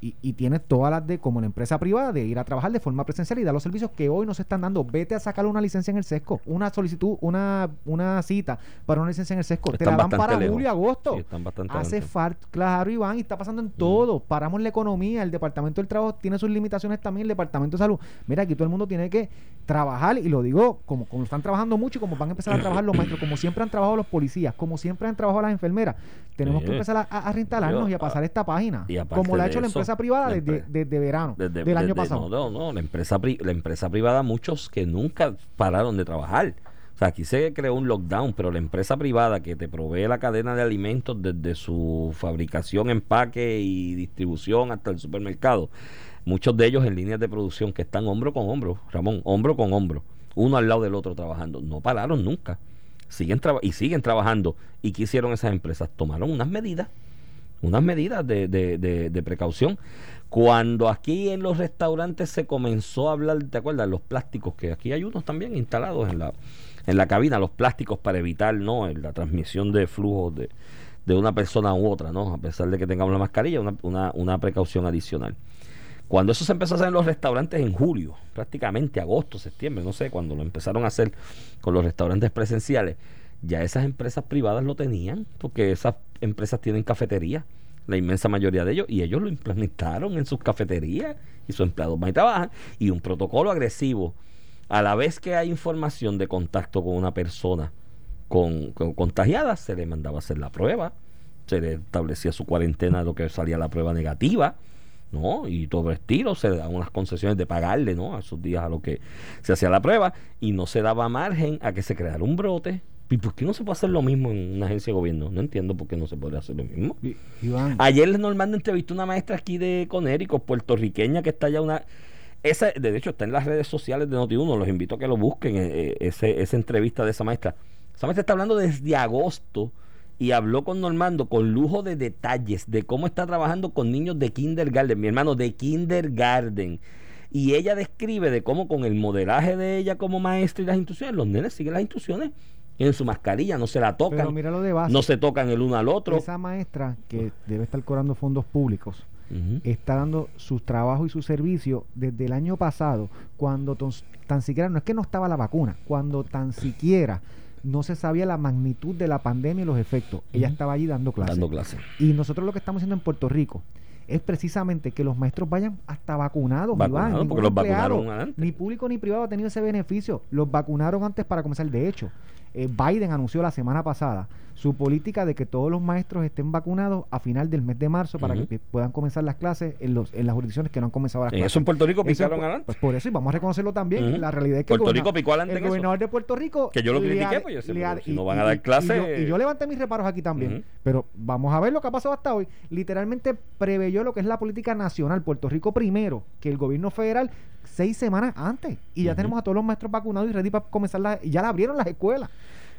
y, y tienes todas las de, como la empresa privada, de ir a trabajar de forma presencial y dar los servicios que hoy no se están dando. Vete a sacar una licencia en el sesco, una solicitud, una, una cita para una licencia en el sesco. Te la dan para lejos. julio agosto. Sí, están bastante Hace falta, claro, Iván, y está pasando en todo. Paramos la economía, el Departamento del Trabajo tiene sus limitaciones también, el Departamento de Salud. Mira, aquí todo el mundo tiene que trabajar, y lo digo como, como están trabajando mucho y como van a empezar a trabajar los maestros, como siempre han trabajado los policías, como siempre han trabajado las enfermeras. Tenemos Sí. que empezar a, a reinstalarnos Yo, y a pasar esta página. Como la ha hecho la empresa privada la desde, verano Desde- del año pasado. No, no, no, la empresa, pri- la empresa privada, muchos que nunca pararon de trabajar. O sea, aquí se creó un lockdown, pero la empresa privada que te provee la cadena de alimentos desde su fabricación, empaque y distribución hasta el supermercado, muchos de ellos en líneas de producción que están hombro con hombro, Ramón, hombro con hombro, uno al lado del otro trabajando, no pararon nunca. Siguen y siguen trabajando. ¿Y qué hicieron esas empresas? Tomaron unas medidas unas medidas de, de- de- de precaución. Cuando aquí en los restaurantes se comenzó a hablar, ¿te acuerdas? Los plásticos, que aquí hay unos también instalados en la, en la cabina, los plásticos para evitar ¿no? La transmisión de flujos de, de una persona u otra, ¿no? A pesar de que tengamos la mascarilla, una, una, una precaución adicional. Cuando eso se empezó a hacer en los restaurantes en julio, prácticamente agosto, septiembre, no sé, cuando lo empezaron a hacer con los restaurantes presenciales, ya esas empresas privadas lo tenían, porque esas empresas tienen cafeterías, la inmensa mayoría de ellos, y ellos lo implementaron en sus cafeterías y sus empleados y trabajan, y un protocolo agresivo. A la vez que hay información de contacto con una persona con, con- contagiada, se le mandaba a hacer la prueba, se le establecía su cuarentena, lo que salía la prueba negativa, ¿no? Y todo el estilo, se daban unas concesiones de pagarle, ¿no? A esos días a lo que se hacía la prueba, y no se daba margen a que se creara un brote. ¿Y por qué no se puede hacer lo mismo en una agencia de gobierno? No entiendo por qué no se puede hacer lo mismo. Iván, Ayer Normando entrevistó a una maestra aquí de Conérico, puertorriqueña, que está ya una. Esa, de hecho, está en las redes sociales de Noti1. Los invito a que lo busquen, eh, eh, ese, esa entrevista de esa maestra. Esa maestra está hablando desde agosto y habló con Normando con lujo de detalles de cómo está trabajando con niños de kindergarten, mi hermano, de kindergarten. Y ella describe de cómo con el modelaje de ella como maestra y las instrucciones, los nenes siguen las instrucciones. Tienen su mascarilla, no se la pero tocan, mira lo de base. no se tocan el uno al otro. Esa maestra que debe estar cobrando fondos públicos está dando sus trabajos y su servicio desde el año pasado, cuando tan siquiera, no es que no estaba la vacuna, cuando tan siquiera no se sabía la magnitud de la pandemia y los efectos. Ella estaba allí dando clases. dando clases. Y nosotros lo que estamos haciendo en Puerto Rico es precisamente que los maestros vayan hasta vacunados, Vacunados, Iván. porque los empleado, vacunaron antes. Ni público ni privado ha tenido ese beneficio. Los vacunaron antes para comenzar. De hecho, eh, Biden anunció la semana pasada su política de que todos los maestros estén vacunados a final del mes de marzo para que puedan comenzar las clases en, los, en las jurisdicciones que no han comenzado las En clases. eso en Puerto Rico Eso, picaron pues, adelante. Pues por eso, y vamos a reconocerlo también. La realidad es que el Puerto Rico picó adelante el eso. gobernador de Puerto Rico. Que yo lo critiqué, pues yo si no van a dar y clase- yo- Y yo, levanté mis reparos aquí también. Pero vamos a ver lo que ha pasado hasta hoy. Literalmente preveyó lo que es la política nacional. Puerto Rico primero que el gobierno federal seis semanas antes. Y ya tenemos a todos los maestros vacunados y ready para comenzar las. y Ya la abrieron las escuelas.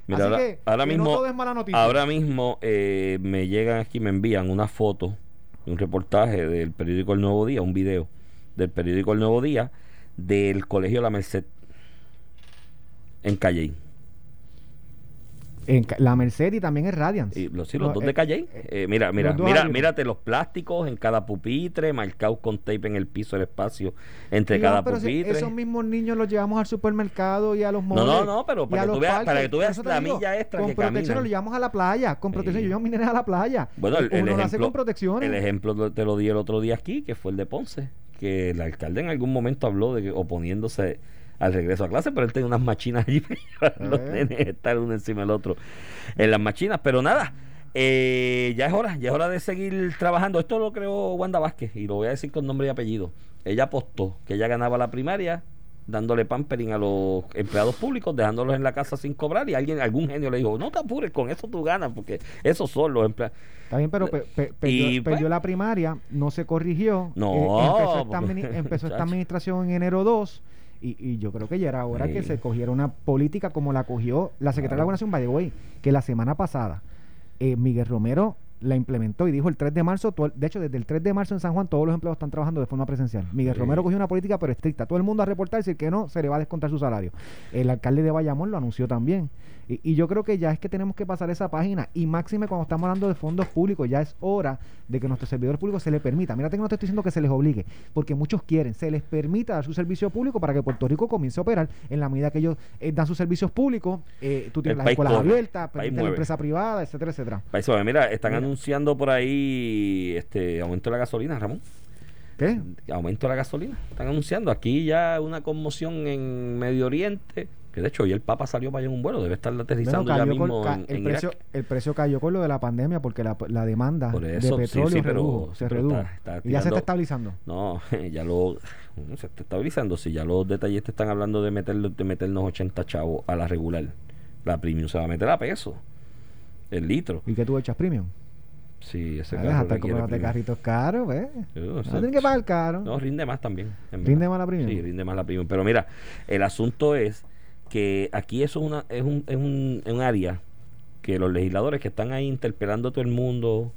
Mira, Así ahora, que, ahora que mismo, no todo es mala noticia. ahora mismo eh, me llegan aquí, me envían una foto un reportaje del periódico El Nuevo Día, un video del periódico El Nuevo Día del Colegio La Merced en Calley. En la Merced y también es Radiance. Y los, sí, los No, dos eh, de Calley. Eh, mira, mira, los mira, mírate los plásticos en cada pupitre, marcados con tape en el piso, el espacio entre cada pero si pupitre. esos mismos niños los llevamos al supermercado y a los No, malls. no, no, pero para que tú veas- parques. para que tú veas la digo, milla extra Con que protección los llevamos a la playa. Con protección. Sí. Yo llevo nenes a la playa. Bueno, el, ejemplo, con el ejemplo lo- te lo di el otro día aquí, que fue el de Ponce, que el alcalde en algún momento habló de que oponiéndose al regreso a clase, pero él tenía unas machinas allí para los Eh. nenes estar uno encima del otro en las machinas. Pero nada, eh, ya es hora, ya es hora de seguir trabajando. Esto lo creó Wanda Vázquez y lo voy a decir con nombre y apellido. Ella apostó que ella ganaba la primaria dándole pampering a los empleados públicos, dejándolos en la casa sin cobrar y alguien, algún genio le dijo, no te apures, con eso tú ganas, porque esos son los empleados. Está bien, pero pe- pe- Y, perdió, pues- perdió la primaria, no se corrigió. No, eh, empezó esta, porque- empezó esta administración en enero 2. Y, y yo creo que ya era hora Sí. que se cogiera una política como la cogió la secretaria de la. Gobernación, by the way, que la semana pasada eh, Miguel Romero la implementó y dijo el 3 de marzo, todo de hecho desde el 3 de marzo en San Juan todos los empleados están trabajando de forma presencial. Miguel Sí. Romero cogió una política pero estricta, todo el mundo a reportarse y el que no se le va a descontar su salario. El alcalde de Bayamón lo anunció también. Y, y yo creo que ya es que tenemos que pasar esa página y máxime cuando estamos hablando de fondos públicos, ya es hora de que a nuestros servidores públicos se les permita. Mírate que no te estoy diciendo que se les obligue, porque muchos quieren, se les permita dar su servicio público para que Puerto Rico comience a operar en la medida que ellos eh, dan sus servicios públicos. eh, tú tienes El las escuelas corre, abiertas, permite la empresa privada, etcétera, etcétera. País Suave, mira, están Mira. anunciando por ahí este aumento de la gasolina, Ramón. ¿Qué? Aumento de la gasolina. Están anunciando aquí ya una conmoción en Medio Oriente Que de hecho hoy el Papa salió para allá en un vuelo, debe estar Bueno, aterrizando ya mismo con- en, el, en precio, Irak. el precio cayó con lo de la pandemia porque la, la demanda Por de eso, petróleo sí, redujo, se pero redujo. está- está y ya se está estabilizando. No, ya lo bueno, se está estabilizando. Si ya los detallistas están hablando de, meterle- de meternos 80 chavos a la regular, la premium se va a meter a peso. El litro. ¿Y qué tú echas premium? Sí, ese carro comprándote premium. carritos caros, ¿ves? No tienes que pagar caro. No, rinde más también. ¿Rinde más la premium? Sí, rinde más la premium. Pero mira, el asunto es que aquí eso es, una, es, un, es un, es un área que los legisladores que están ahí interpelando a todo el mundo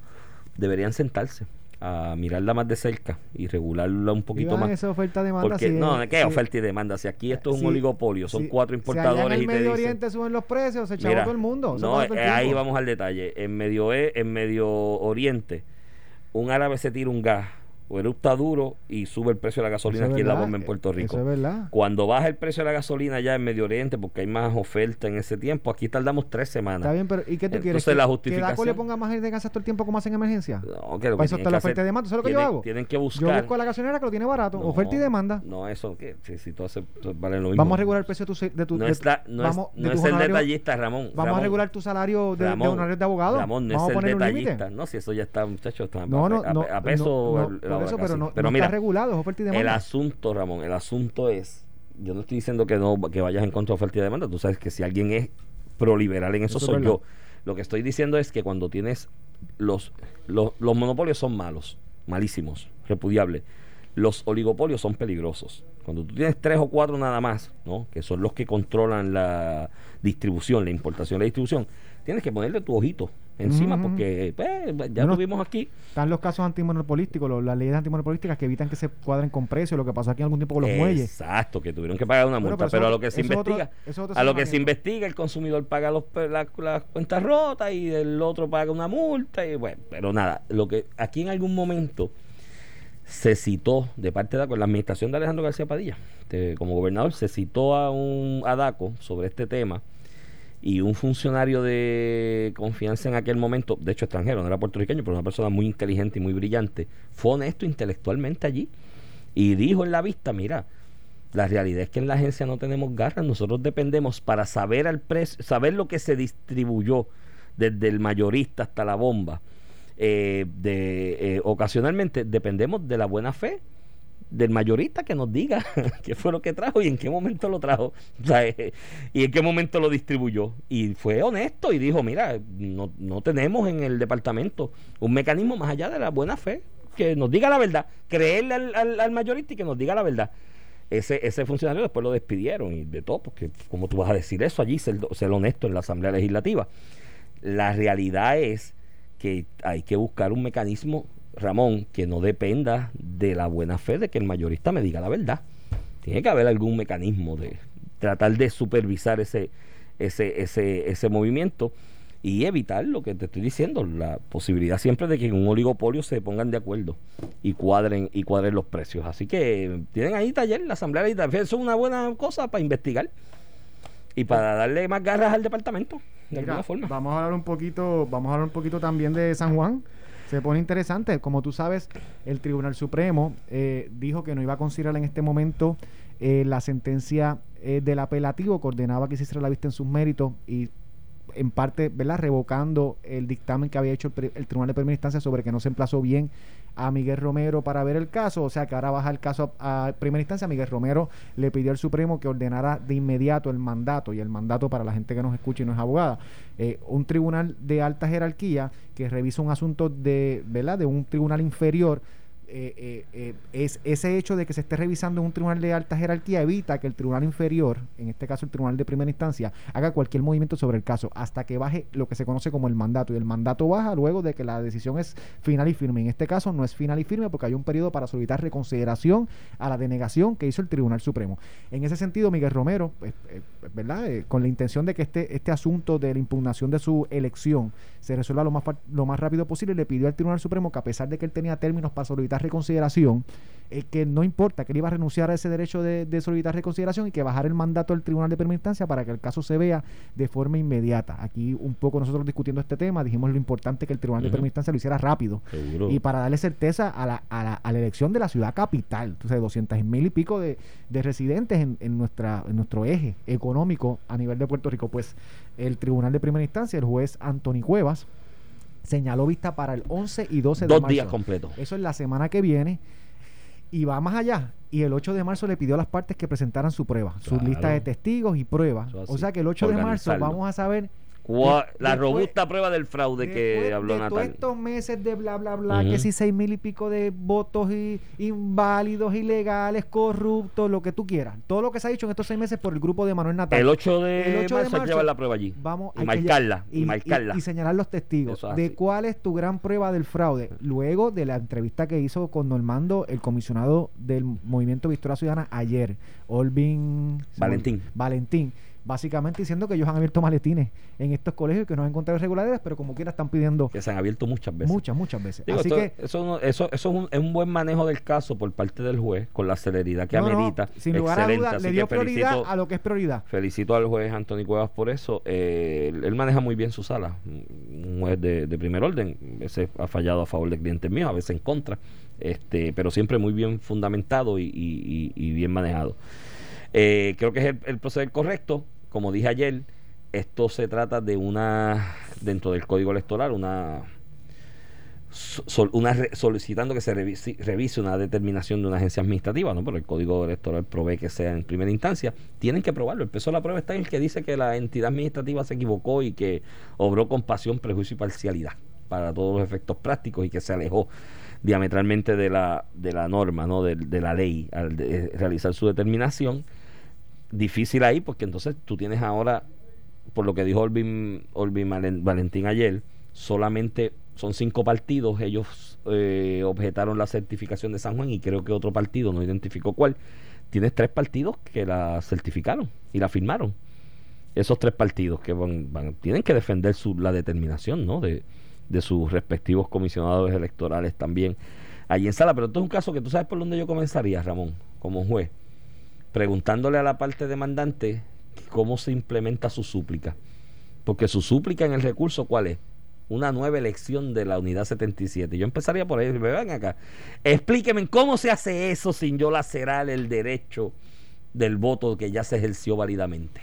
deberían sentarse a mirarla más de cerca y regularla un poquito más. esa oferta demanda Porque, si no, es- ¿qué si- oferta y demanda? Si aquí esto es un si- oligopolio, son cuatro importadores en y el te Medio dicen... Oriente suben los precios, se Mira, todo el mundo. No, eh, ahí vamos al detalle. En Medio, E- en Medio Oriente, un árabe se tira un gas o eructa duro y sube el precio de la gasolina Eso aquí en la bomba en Puerto Eso Rico. es verdad. Cuando baja el precio de la gasolina ya en Medio Oriente, porque hay más oferta en ese tiempo, aquí tardamos tres semanas. Está bien, pero ¿y qué tú quieres? ¿Que, la que justificación- Daco le ponga más de gas todo el tiempo como hace en emergencia? No, que lo Para que eso está la oferta hacer- y demanda. ¿Eso es lo que yo tienen- hago? Tienen que Yo buscar. busco a la gasolinera que lo tiene barato. No, oferta y demanda. No, eso que si, si tú haces, vale lo mismo. Vamos a regular el precio de tu... De tu No de es, la- no es- vamos- de no es el detallista, Ramón. Vamos Ramón, a regular tu salario de, de Ramón, honorarios de abogado. Ramón, no es el detallista. No, si eso ya está, muchachos, está No, no. a peso. Por eso, pero no, pero no mira, está regulado, es oferta y el asunto, Ramón, el asunto es, yo no estoy diciendo que no que vayas en contra de oferta y demanda, tú sabes que si alguien es proliberal en eso, Eso es soy verdad. yo. Lo que estoy diciendo es que cuando tienes los, los, los monopolios son malos, malísimos, repudiables. Los oligopolios son peligrosos. Cuando tú tienes tres o cuatro nada más, ¿no? que son los que controlan la distribución, la importación la distribución, tienes que ponerle tu ojito encima porque pues, ya Bueno, tuvimos aquí. Están los casos antimonopolísticos, los- las leyes antimonopolísticas que evitan que se cuadren con precios, lo que pasó aquí algún tiempo con los muelles. Exacto, que tuvieron que pagar una multa, pero a lo que se investiga, otro a lo que se investiga el consumidor paga los, las cuentas rotas y el otro paga una multa y bueno, pero nada, lo que aquí en algún momento se citó de parte de DACO, en la administración de Alejandro García Padilla, este, como gobernador, se citó a un a DACO sobre este tema y un funcionario de confianza en aquel momento, de hecho extranjero, no era puertorriqueño, pero una persona muy inteligente y muy brillante, fue honesto intelectualmente allí y dijo en la vista, mira, la realidad es que en la agencia no tenemos garras, nosotros dependemos para saber al precio, saber lo que se distribuyó desde el mayorista hasta la bomba. eh, de, eh, ocasionalmente dependemos de la buena fe del mayorista que nos diga qué fue lo que trajo y en qué momento lo trajo eh, y en qué momento lo distribuyó. Y fue honesto y dijo mira no, no tenemos en el departamento un mecanismo más allá de la buena fe que nos diga la verdad creerle al, al- al mayorista y que nos diga la verdad. Ese, ese funcionario después lo despidieron y de todo porque como tú vas a decir eso allí ser, ser honesto en la asamblea legislativa. La realidad es que hay que buscar un mecanismo, Ramón, que no dependa de la buena fe de que el mayorista me diga la verdad. Tiene que haber algún mecanismo de tratar de supervisar ese, ese, ese, ese movimiento y evitar lo que te estoy diciendo, la posibilidad siempre de que en un oligopolio se pongan de acuerdo y cuadren y cuadren los precios. Así que tienen ahí taller, la Asamblea Legislativa, eso es una buena cosa para investigar y para darle más garras al departamento, de Mira, alguna forma. Vamos a hablar un poquito, vamos a hablar un poquito también de San Juan. Se pone interesante. Como tú sabes, el Tribunal Supremo eh, dijo que no iba a considerar en este momento eh, la sentencia eh, del apelativo que ordenaba que se hiciera la vista en sus méritos y en parte, ¿verdad? Revocando el dictamen que había hecho el, Tribunal de Primera Instancia sobre que no se emplazó bien a Miguel Romero para ver el caso, o sea que ahora baja el caso a, primera instancia. Miguel Romero le pidió al Supremo que ordenara de inmediato el mandato, y el mandato para la gente que nos escucha y no es abogada, eh, un tribunal de alta jerarquía que revisa un asunto de, ¿verdad? de un tribunal inferior. Eh, eh, eh, es ese hecho de que se esté revisando en un tribunal de alta jerarquía evita que el tribunal inferior, en este caso el tribunal de primera instancia, haga cualquier movimiento sobre el caso hasta que baje lo que se conoce como el mandato. Y el mandato baja luego de que la decisión es final y firme. En este caso no es final y firme porque hay un periodo para solicitar reconsideración a la denegación que hizo el Tribunal Supremo. En ese sentido, Miguel Romero, ¿verdad? Con la intención de que este, este asunto de la impugnación de su elección se resuelva lo más, lo más rápido posible, le pidió al Tribunal Supremo que a pesar de que él tenía términos para solicitar solicitar reconsideración, eh, que no importa, que él iba a renunciar a ese derecho de, de solicitar reconsideración y que bajar el mandato del Tribunal de Primera Instancia para que el caso se vea de forma inmediata. Aquí un poco nosotros discutiendo este tema, dijimos lo importante que el Tribunal de. Primera Instancia lo hiciera rápido Seguro. y para darle certeza a la, a la, a la elección de la ciudad capital. Entonces, 200 mil y pico de, de residentes en, en, nuestra, en nuestro eje económico a nivel de Puerto Rico. Pues el Tribunal de Primera Instancia, el juez Anthony Cuevas, señaló vista para el 11 y 12 de Dos marzo. días completos. Eso es la semana que viene. Y va más allá. Y el 8 de marzo le pidió a las partes que presentaran su prueba, su Claro. lista de testigos y pruebas. O sea que el 8 de marzo vamos a saber Cua- de- la después- robusta prueba del fraude que habló de todos Natal. estos meses de bla bla bla, que si seis mil y pico de votos y, inválidos, ilegales, corruptos, lo que tú quieras. Todo lo que se ha dicho en estos seis meses por el grupo de Manuel Natal. El 8 de, El 8 de marzo hay que marzo, llevar la prueba allí. Vamos y que marcarla. Y, marcarla. y señalar los testigos es de cuál es tu gran prueba del fraude. Luego de la entrevista que hizo con Normando, el comisionado del Movimiento Victoria Ciudadana ayer, Olvin Valentín. Valentín, básicamente diciendo que ellos han abierto maletines en estos colegios y que no han encontrado irregularidades, pero como quiera están pidiendo que se han abierto muchas veces. muchas, muchas veces. Digo, Así esto- que eso, no- eso, eso es, un, es un buen manejo del caso por parte del juez, con la celeridad que no, no, amerita. sin lugar a Excelente, dudas, así le dio prioridad felicito- a lo que es prioridad. Felicito al juez Anthony Cuevas por eso. Eh, él, él maneja muy bien su sala. Un juez de, de primer orden. A veces ha fallado a favor de clientes míos, a veces en contra. Este, pero siempre muy bien fundamentado y, y- y- y bien manejado. Eh, creo que es el, el proceder correcto. Como dije ayer, esto se trata de una, dentro del código electoral, una solicitando que se revisi- revise una determinación de una agencia administrativa, ¿no? Pero el código electoral provee que sea en primera instancia. Tienen que probarlo. El peso de la prueba está en el que dice que la entidad administrativa se equivocó y que obró con pasión, prejuicio y parcialidad para todos los efectos prácticos y que se alejó diametralmente de la, de la norma, ¿no? De, de la ley al de- realizar su determinación. Difícil ahí porque entonces tú tienes ahora por lo que dijo Olvin, Olvin Valen- Valentín ayer, solamente son cinco partidos. Ellos eh, objetaron la certificación de San Juan y creo que otro partido, no identificó cuál. Tienes tres partidos que la certificaron y la firmaron. Esos tres partidos que van, van- tienen que defender su, la determinación ¿no? de, de sus respectivos comisionados electorales también allí en sala. Pero esto es un caso que tú sabes por dónde yo comenzaría, Ramón, como juez, preguntándole a la parte demandante cómo se implementa su súplica. Porque su súplica en el recurso, ¿cuál es? Una nueva elección de la unidad 77. Yo empezaría por ahí. Me ven acá. Explíquenme cómo se hace eso sin yo lacerar el derecho del voto que ya se ejerció válidamente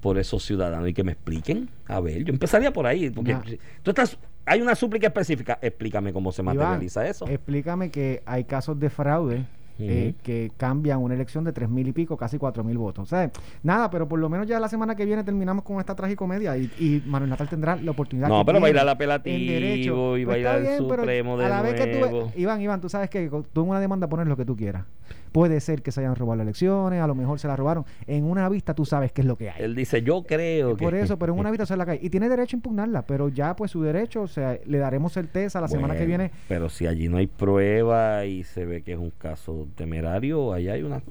por esos ciudadanos y que me expliquen. A ver, yo empezaría por ahí. Porque tú estás. Hay una súplica específica. Explícame cómo se Iván, materializa eso. Explícame que hay casos de fraude eh, Ujú. que cambian una elección de tres mil y pico, casi cuatro mil votos. O sea, nada, pero por lo menos ya la semana que viene terminamos con esta tragicomedia y, y Manuel Natal tendrá la oportunidad. No, que pero en apelativo derecho. y Pues bien, pero Supremo de a la vez que tú, nuevo. Iván, Iván, tú sabes que tú en una demanda pones lo que tú quieras. Puede ser que se hayan robado las elecciones, a lo mejor se las robaron. En una vista tú sabes qué es lo que hay. Él dice, yo creo que... Por eso, pero en una vista se la cae. Y tiene derecho a impugnarla, pero ya pues su derecho, o sea, le daremos certeza la semana que viene. Pero si allí no hay prueba y se ve que es un caso temerario, ahí hay una...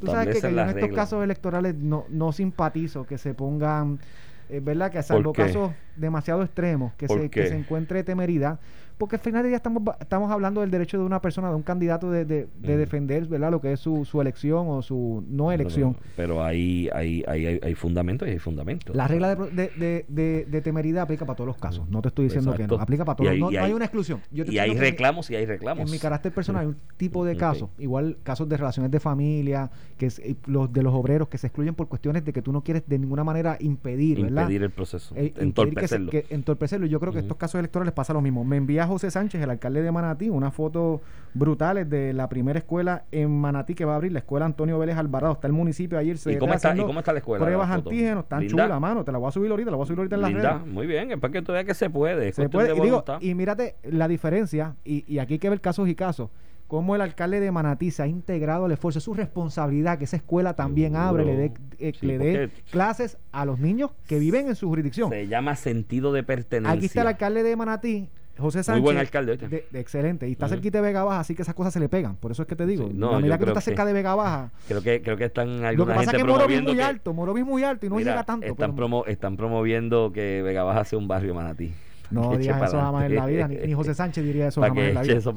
Tú sabes que, que en estos reglas. casos electorales no, no simpatizo que se pongan, es verdad que salvo qué? casos demasiado extremos, que ¿Por se, que se encuentre temeridad, porque al final día estamos, estamos hablando del derecho de una persona, de un candidato de, de, de Mm. defender verdad lo que es su, su elección o su no elección. Pero, pero ahí, ahí, ahí hay, hay fundamentos y hay fundamentos. La regla de, de, temeridad aplica para todos los casos. No te estoy diciendo que no. Aplica para todos. hay- no, no hay hay- una exclusión. Yo te y hay mi- reclamos y hay reclamos. En mi carácter personal hay un tipo de casos, igual casos de relaciones de familia, que es, eh, los de los obreros que se excluyen por cuestiones de que tú no quieres de ninguna manera impedir, ¿verdad? Impedir el proceso. Eh, impedir que se- entorpecerlo. que- entorpecerlo. Yo creo que estos casos electorales pasa lo mismo. Me envía José Sánchez, el alcalde de Manatí, unas fotos brutales de la primera escuela en Manatí que va a abrir, la escuela Antonio Vélez Alvarado. Está el municipio ayer. Se ¿Y cómo, está, ¿Y haciendo cómo está la escuela? Pruebas antígenos, tan ¿Linda? chula, mano. Te la voy a subir ahorita, la voy a subir ahorita en las Linda, redes. muy bien, es para que tú veas que se puede. Se puede, de y, digo, y mírate la diferencia, y, y aquí hay que ver casos y casos, cómo el alcalde de Manatí se ha integrado al esfuerzo, es su responsabilidad que esa escuela también Seguro. abre, le dé, eh, Sí, clases a los niños que viven en su jurisdicción. Se llama sentido de pertenencia. Aquí está el alcalde de Manatí, José Muy Sánchez. buen alcalde, de- de excelente. Y está cerquita de Vega Baja, así que esas cosas se le pegan. Por eso es que te digo. Sí, no, a medida que tú estás cerca de Vega Baja. Creo que, creo que están Lo que pasa es que Morovis es muy que- alto, Morovis es muy alto y no Mira, llega tanto. Están, pero- promo- están promoviendo que Vega Baja sea un barrio manatí. No digas eso jamás en la vida, ni, ni José Sánchez diría eso jamás en la vida. eso.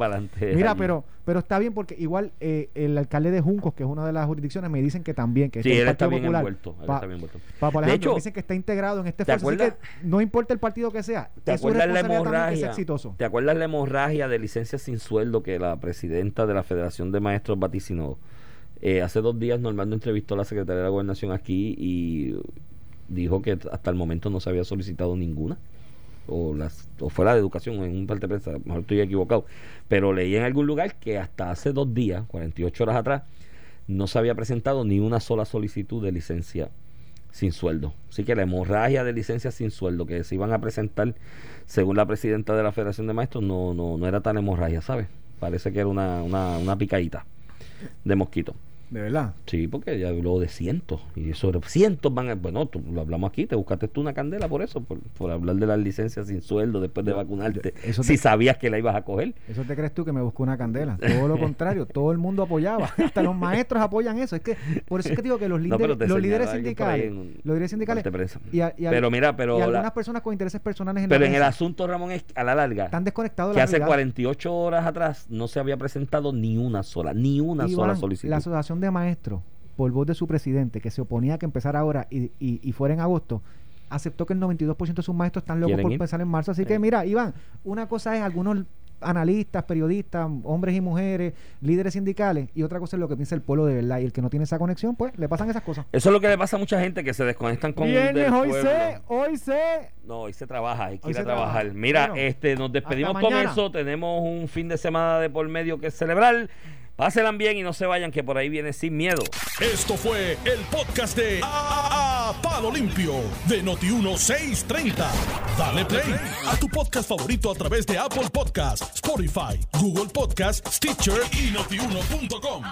Mira, pero pero está bien porque igual eh, el alcalde de Juncos, que es una de las jurisdicciones, me dicen que también, que Sí, es del él está bien Popular, envuelto. Él pa- está bien envuelto. Papo De Alejandro, hecho, me dicen que está integrado en este ¿te esfuerzo. Así que acuerdas- no importa el partido que sea, ¿Te es acuerdas la que sea hemorragia? exitoso. ¿Te acuerdas la hemorragia de licencias sin sueldo que la presidenta de la Federación de Maestros vaticinó? Eh, hace dos días Normando entrevistó a la secretaria de la Gobernación aquí y dijo que hasta el momento no se había solicitado ninguna. O, las, o fue la de educación en un parte de prensa, mejor estoy equivocado. Pero leí en algún lugar que hasta hace dos días, 48 horas atrás, no se había presentado ni una sola solicitud de licencia sin sueldo. Así que la hemorragia de licencias sin sueldo que se iban a presentar, según la presidenta de la Federación de Maestros, no, no, no era tan hemorragia, ¿sabes? Parece que era una, una, una picadita de mosquito. De verdad. Sí, porque ya habló de cientos. Y sobre cientos van a. Bueno, tú, lo hablamos aquí, te buscaste tú una candela por eso, por, por hablar de las licencias sin sueldo después de vacunarte. eso si sabías que la ibas a coger. Eso te crees tú que me buscó una candela. Todo lo contrario, todo el mundo apoyaba. Hasta los maestros apoyan eso. Es que por eso es que digo que los líderes, los líderes sindicales, en los líderes sindicales y, a- y a- Pero mira, pero y la- algunas personas con intereses personales en Pero la en el asunto, Ramón, es a la larga, están desconectados de que la hace realidad. 48 horas atrás no se había presentado ni una sola, ni una sola solicitud. La asociación de maestros, por voz de su presidente, que se oponía a que empezara ahora y, y, y fuera en agosto, aceptó que el 92% de sus maestros están locos ¿Quieren por ir? empezar en marzo. Así que mira, Iván, una cosa es algunos analistas, periodistas, hombres y mujeres, líderes sindicales, y otra cosa es lo que piensa el pueblo de verdad. Y el que no tiene esa conexión, pues le pasan esas cosas. Eso es lo que le pasa a mucha gente que se desconectan con Viernes, hoy pueblo. sé, hoy sé. No, hoy se trabaja, hay que Hoy ir a trabajar. trabaja. Mira, Bueno, este, nos despedimos con eso. Tenemos un fin de semana de por medio que celebrar. Pásenla bien y no se vayan, que por ahí viene sin miedo. Esto fue el podcast de A, A- Palo Limpio de Noti1630. Dale play a tu podcast favorito a través de Apple Podcasts, Spotify, Google Podcasts, Stitcher y notiuno.com.